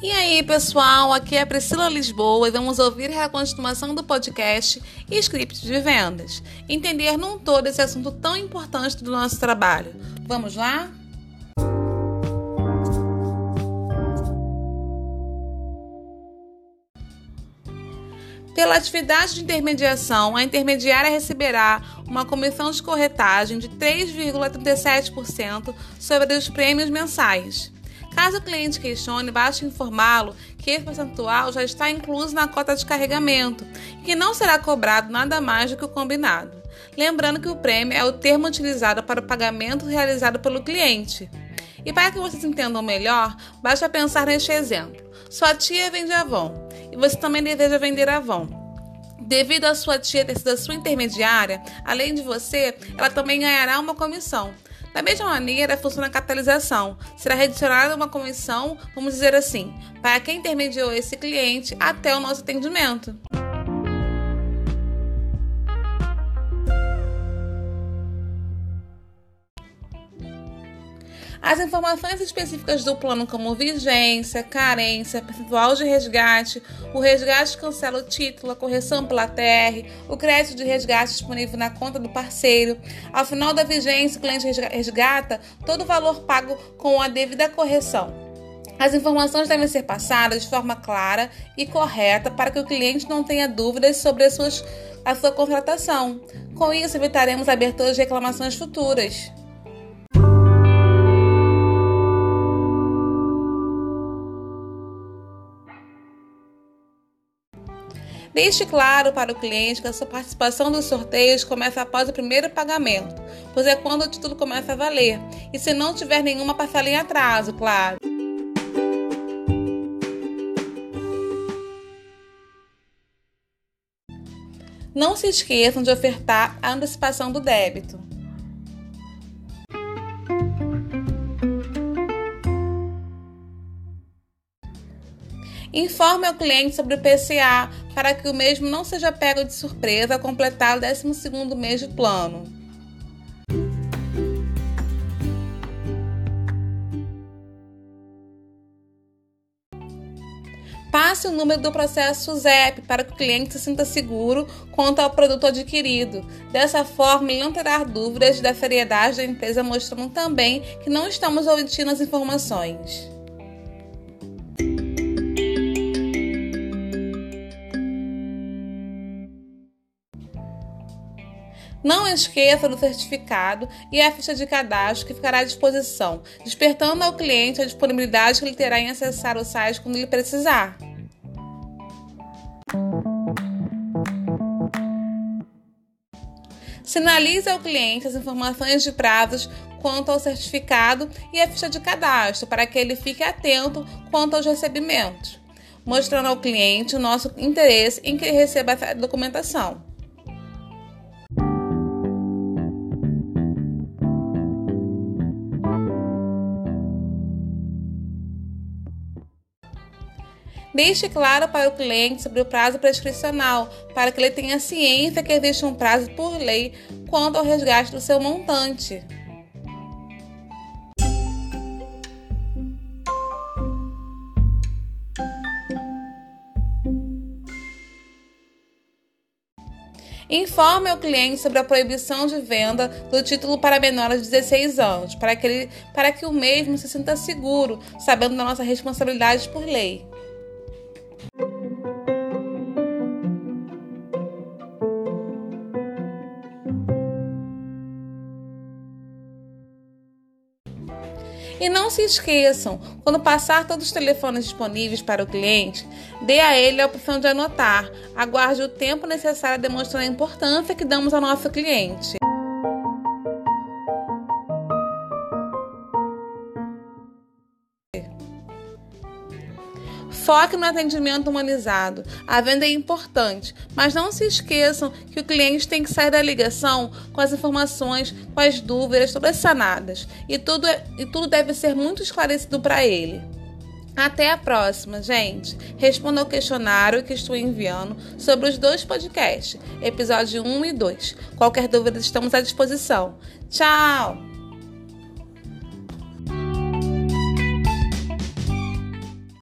E aí, pessoal, aqui é a Priscila Lisboa e vamos ouvir a continuação do podcast script de vendas. Entender num todo esse assunto tão importante do nosso trabalho. Vamos lá? Pela atividade de intermediação, a intermediária receberá uma comissão de corretagem de 3,37% sobre os prêmios mensais. Caso o cliente questione, basta informá-lo que esse percentual já está incluso na cota de carregamento e que não será cobrado nada mais do que o combinado. Lembrando que o prêmio é o termo utilizado para o pagamento realizado pelo cliente. E para que vocês entendam melhor, basta pensar neste exemplo. Sua tia vende Avon e você também deseja vender Avon. Devido à sua tia ter sido a sua intermediária, além de você, ela também ganhará uma comissão. Da mesma maneira, funciona a catalisação. Será redicionada uma comissão, vamos dizer assim, para quem intermediou esse cliente até o nosso atendimento. As informações específicas do plano, como vigência, carência, percentual de resgate, o resgate cancela o título, a correção pela TR, o crédito de resgate disponível na conta do parceiro. Ao final da vigência, o cliente resgata todo o valor pago com a devida correção. As informações devem ser passadas de forma clara e correta para que o cliente não tenha dúvidas sobre a, suas, a sua contratação. Com isso, evitaremos a abertura de reclamações futuras. Deixe claro para o cliente que a sua participação dos sorteios começa após o primeiro pagamento, pois é quando o título começa a valer, e se não tiver nenhuma parcela em atraso, claro. Não se esqueçam de ofertar a antecipação do débito. Informe ao cliente sobre o PCA para que o mesmo não seja pego de surpresa ao completar o 12º mês de plano. Passe o número do processo ZEP para que o cliente se sinta seguro quanto ao produto adquirido. Dessa forma, ele não terá dúvidas da seriedade da empresa, mostrando também que não estamos omitindo as informações. Não esqueça do certificado e a ficha de cadastro que ficará à disposição, despertando ao cliente a disponibilidade que ele terá em acessar o site quando ele precisar. Sinalize ao cliente as informações de prazos quanto ao certificado e a ficha de cadastro para que ele fique atento quanto aos recebimentos, mostrando ao cliente o nosso interesse em que ele receba essa documentação. Deixe claro para o cliente sobre o prazo prescricional, para que ele tenha ciência que existe um prazo por lei quanto ao resgate do seu montante. Informe ao cliente sobre a proibição de venda do título para menores de 16 anos, para que, ele, para que o mesmo se sinta seguro, sabendo da nossa responsabilidade por lei. E não se esqueçam, quando passar todos os telefones disponíveis para o cliente, dê a ele a opção de anotar. Aguarde o tempo necessário demonstrando a importância que damos ao nosso cliente. Foque no atendimento humanizado. A venda é importante, mas não se esqueçam que o cliente tem que sair da ligação com as informações, com as dúvidas todas sanadas. E tudo, é, e tudo deve ser muito esclarecido para ele. Até a próxima, gente. Responda ao questionário que estou enviando sobre os dois podcasts, episódio 1 e 2. Qualquer dúvida, estamos à disposição. Tchau!